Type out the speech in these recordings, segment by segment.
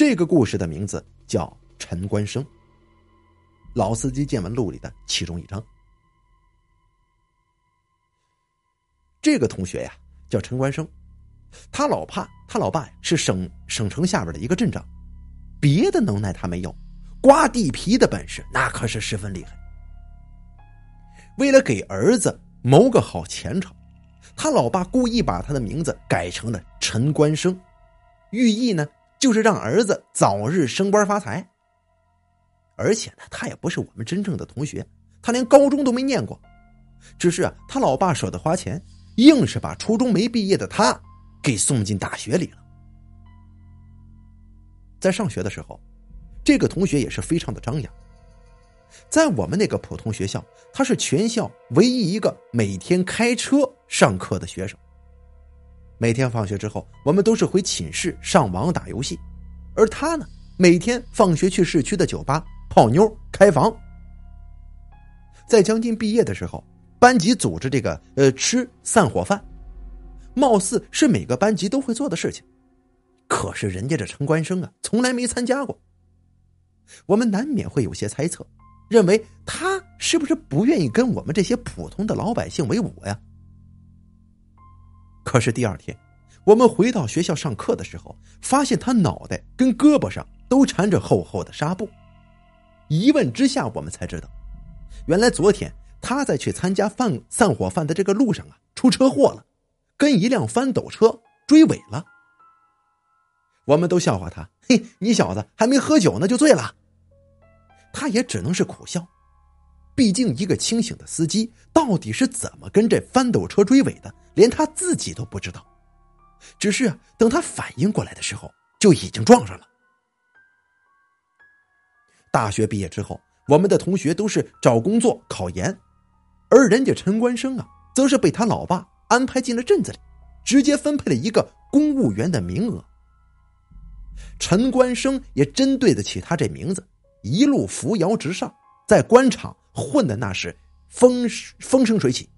这个故事的名字叫陈官生。老司机见闻录里的其中一章。这个同学呀叫陈官生，他老怕他老爸是省省城下边的一个镇长，别的能耐他没有，刮地皮的本事那可是十分厉害。为了给儿子谋个好前程，他老爸故意把他的名字改成了陈官生，寓意呢就是让儿子早日升官发财。而且呢，他也不是我们真正的同学，他连高中都没念过，只是啊，他老爸舍得花钱，硬是把初中没毕业的他给送进大学里了。在上学的时候，这个同学也是非常的张扬。在我们那个普通学校，他是全校唯一一个每天开车上课的学生。每天放学之后，我们都是回寝室上网打游戏，而他呢，每天放学去市区的酒吧。泡妞、开房，在将近毕业的时候，班级组织这个呃吃散伙饭，貌似是每个班级都会做的事情。可是人家这陈官生啊，从来没参加过。我们难免会有些猜测，认为他是不是不愿意跟我们这些普通的老百姓为伍呀？可是第二天，我们回到学校上课的时候，发现他脑袋跟胳膊上都缠着厚厚的纱布。一问之下，我们才知道，原来昨天他在去参加饭散伙饭的这个路上啊，出车祸了，跟一辆翻斗车追尾了。我们都笑话他：“嘿，你小子还没喝酒呢就醉了。”他也只能是苦笑，毕竟一个清醒的司机到底是怎么跟这翻斗车追尾的，连他自己都不知道。只是啊等他反应过来的时候，就已经撞上了。大学毕业之后，我们的同学都是找工作、考研，而人家陈官生啊，则是被他老爸安排进了镇子里，直接分配了一个公务员的名额。陈官生也真对得起他这名字，一路扶摇直上，在官场混的那是风风生水起，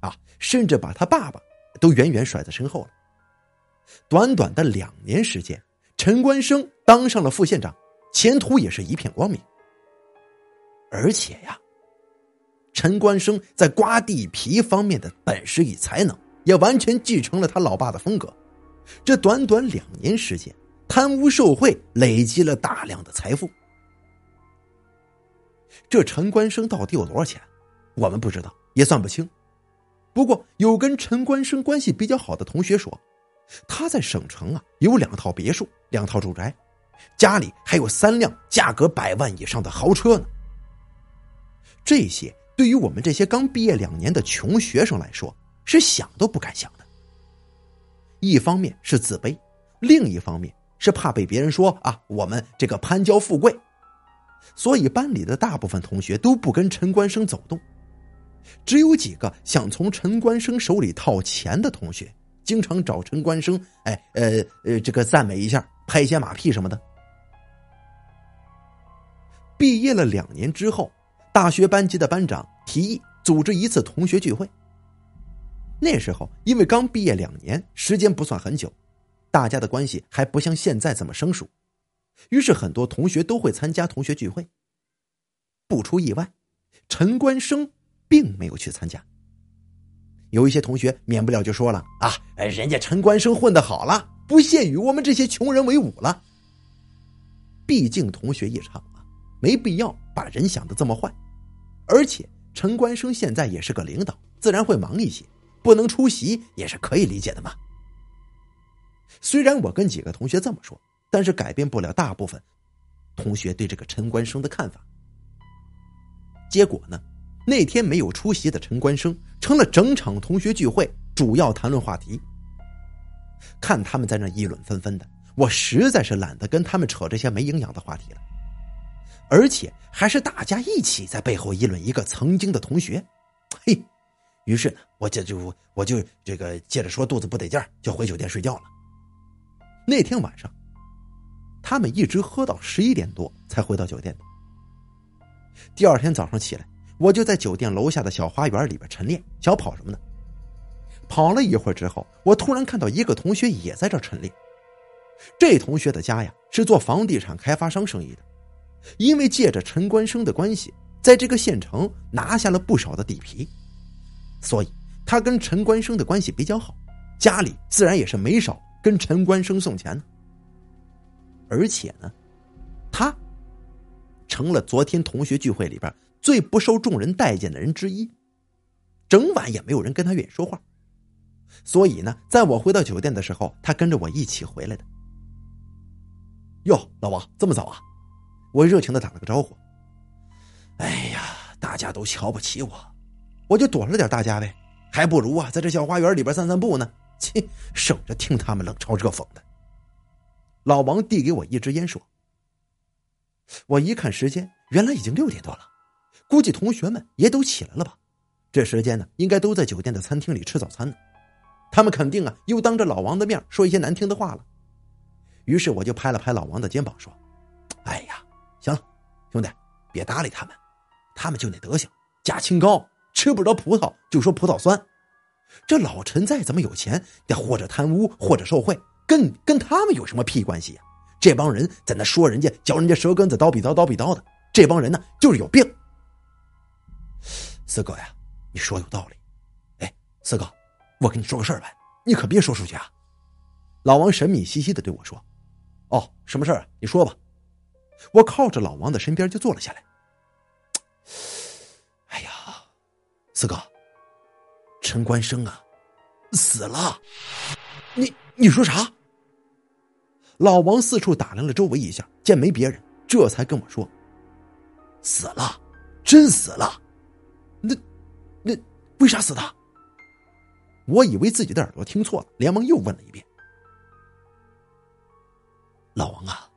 啊，甚至把他爸爸都远远甩在身后了。短短的两年时间，陈官生当上了副县长。前途也是一片光明，而且呀，陈官生在刮地皮方面的本事与才能，也完全继承了他老爸的风格。这短短两年时间，贪污受贿，累积了大量的财富。这陈官生到底有多少钱，我们不知道，也算不清。不过有跟陈官生关系比较好的同学说，他在省城啊有两套别墅，两套住宅。家里还有三辆价格百万以上的豪车呢。这些对于我们这些刚毕业两年的穷学生来说，是想都不敢想的。一方面是自卑，另一方面是怕被别人说啊，我们这个攀交富贵。所以班里的大部分同学都不跟陈官生走动，只有几个想从陈官生手里套钱的同学，经常找陈官生，哎，呃呃，这个赞美一下，拍一些马屁什么的。毕业了两年之后，大学班级的班长提议组织一次同学聚会。那时候因为刚毕业两年，时间不算很久，大家的关系还不像现在这么生疏，于是很多同学都会参加同学聚会。不出意外，陈官生并没有去参加。有一些同学免不了就说了：“啊，人家陈官生混得好了，不屑与我们这些穷人为伍了。”毕竟同学一场。没必要把人想的这么坏，而且陈官生现在也是个领导，自然会忙一些，不能出席也是可以理解的嘛。虽然我跟几个同学这么说，但是改变不了大部分同学对这个陈官生的看法。结果呢，那天没有出席的陈官生成了整场同学聚会主要谈论话题。看他们在那议论纷纷的，我实在是懒得跟他们扯这些没营养的话题了。而且还是大家一起在背后议论一个曾经的同学，嘿，于是呢，我这就我就这个接着说肚子不得劲儿，就回酒店睡觉了。那天晚上，他们一直喝到十一点多才回到酒店。第二天早上起来，我就在酒店楼下的小花园里边晨练小跑什么的。跑了一会儿之后，我突然看到一个同学也在这晨练。这同学的家呀是做房地产开发商生意的，因为借着陈官生的关系，在这个县城拿下了不少的地皮，所以他跟陈官生的关系比较好，家里自然也是没少跟陈官生送钱呢。而且呢，他成了昨天同学聚会里边最不受众人待见的人之一，整晚也没有人跟他愿意说话。所以呢，在我回到酒店的时候，他跟着我一起回来的。哟，老王这么早啊？我热情的打了个招呼。哎呀，大家都瞧不起我，我就躲着点大家呗，还不如啊在这小花园里边散散步呢，切，省着听他们冷嘲热讽的。老王递给我一支烟，说：“我一看时间，原来已经六点多了，估计同学们也都起来了吧？这时间呢，应该都在酒店的餐厅里吃早餐呢。他们肯定啊，又当着老王的面说一些难听的话了。”于是我就拍了拍老王的肩膀，说：“哎呀，行了，兄弟，别搭理他们，他们就那德行，假清高，吃不着葡萄就说葡萄酸。这老陈再怎么有钱，得或者贪污，或者受贿，跟跟他们有什么屁关系呀？这帮人在那说人家，嚼人家舌根子，叨比叨叨比叨的，这帮人呢就是有病。四哥呀，你说有道理。哎，四哥，我跟你说个事儿呗，你可别说出去啊。”老王神秘兮兮的对我说。哦，什么事儿？你说吧。我靠着老王的身边就坐了下来。哎呀，四哥，陈官生啊，死了！你你说啥？老王四处打量了周围一下，见没别人，这才跟我说：“死了，真死了。”那那为啥死的？我以为自己的耳朵听错了，连忙又问了一遍。老王啊，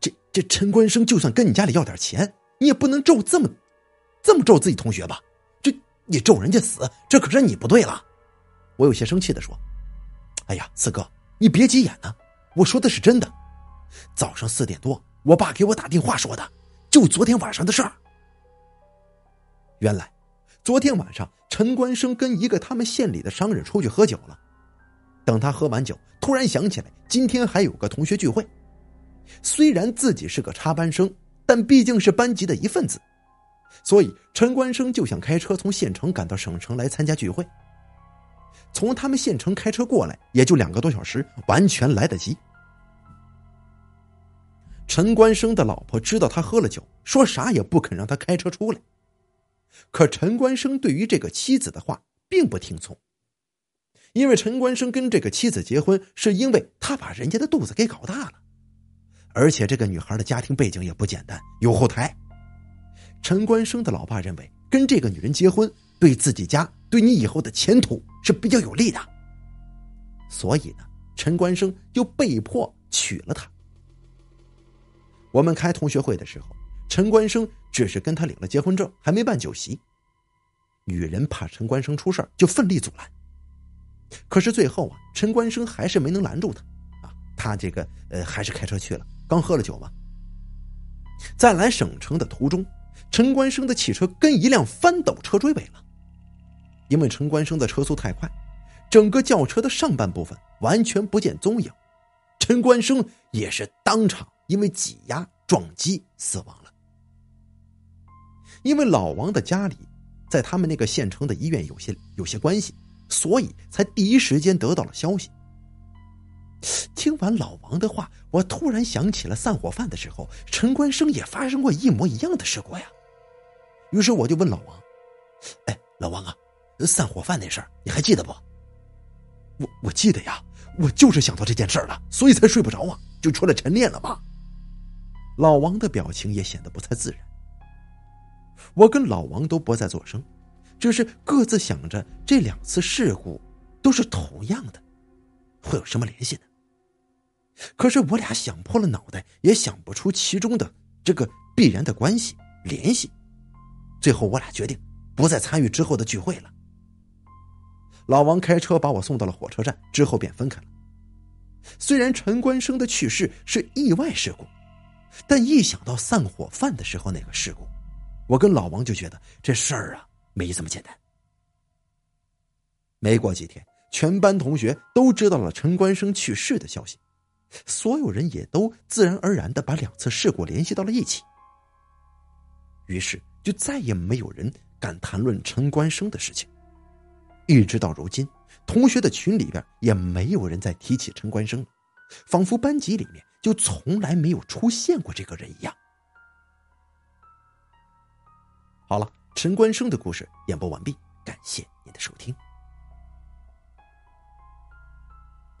这这陈官生就算跟你家里要点钱，你也不能咒这么，这么咒自己同学吧？这你咒人家死，这可是你不对了。我有些生气的说：“哎呀，四哥，你别急眼呢，我说的是真的。早上四点多，我爸给我打电话说的，就昨天晚上的事儿。原来，昨天晚上陈关生跟一个他们县里的商人出去喝酒了，等他喝完酒，突然想起来今天还有个同学聚会。”虽然自己是个插班生，但毕竟是班级的一份子，所以陈关生就想开车从县城赶到省城来参加聚会。从他们县城开车过来也就两个多小时，完全来得及。陈官生的老婆知道他喝了酒，说啥也不肯让他开车出来。可陈官生对于这个妻子的话并不听从，因为陈官生跟这个妻子结婚，是因为他把人家的肚子给搞大了。而且这个女孩的家庭背景也不简单，有后台。陈官生的老爸认为，跟这个女人结婚对自己家、对你以后的前途是比较有利的。所以呢，陈官生就被迫娶了她。我们开同学会的时候，陈官生只是跟她领了结婚证，还没办酒席。女人怕陈官生出事就奋力阻拦。可是最后啊，陈官生还是没能拦住她，啊，他这个呃，还是开车去了。刚喝了酒嘛，在来省城的途中，陈官生的汽车跟一辆翻斗车追尾了。因为陈冠生的车速太快，整个轿车的上半部分完全不见踪影，陈冠生也是当场因为挤压撞击死亡了。因为老王的家里在他们那个县城的医院有些有些关系，所以才第一时间得到了消息。听完老王的话，我突然想起了散伙饭的时候，陈冠生也发生过一模一样的事故呀。于是我就问老王：“哎，老王啊，散伙饭那事儿你还记得不？”“我我记得呀，我就是想到这件事了，所以才睡不着啊，就出来晨练了吧。”老王的表情也显得不太自然。我跟老王都不再作声，只是各自想着这两次事故都是同样的，会有什么联系呢？可是我俩想破了脑袋也想不出其中的这个必然的关系联系，最后我俩决定不再参与之后的聚会了。老王开车把我送到了火车站，之后便分开了。虽然陈官生的去世是意外事故，但一想到散伙饭的时候那个事故，我跟老王就觉得这事儿啊没这么简单。没过几天，全班同学都知道了陈官生去世的消息。所有人也都自然而然的把两次事故联系到了一起。于是，就再也没有人敢谈论陈关生的事情。一直到如今，同学的群里边也没有人再提起陈冠生，仿佛班级里面就从来没有出现过这个人一样。好了，陈冠生的故事演播完毕，感谢您的收听。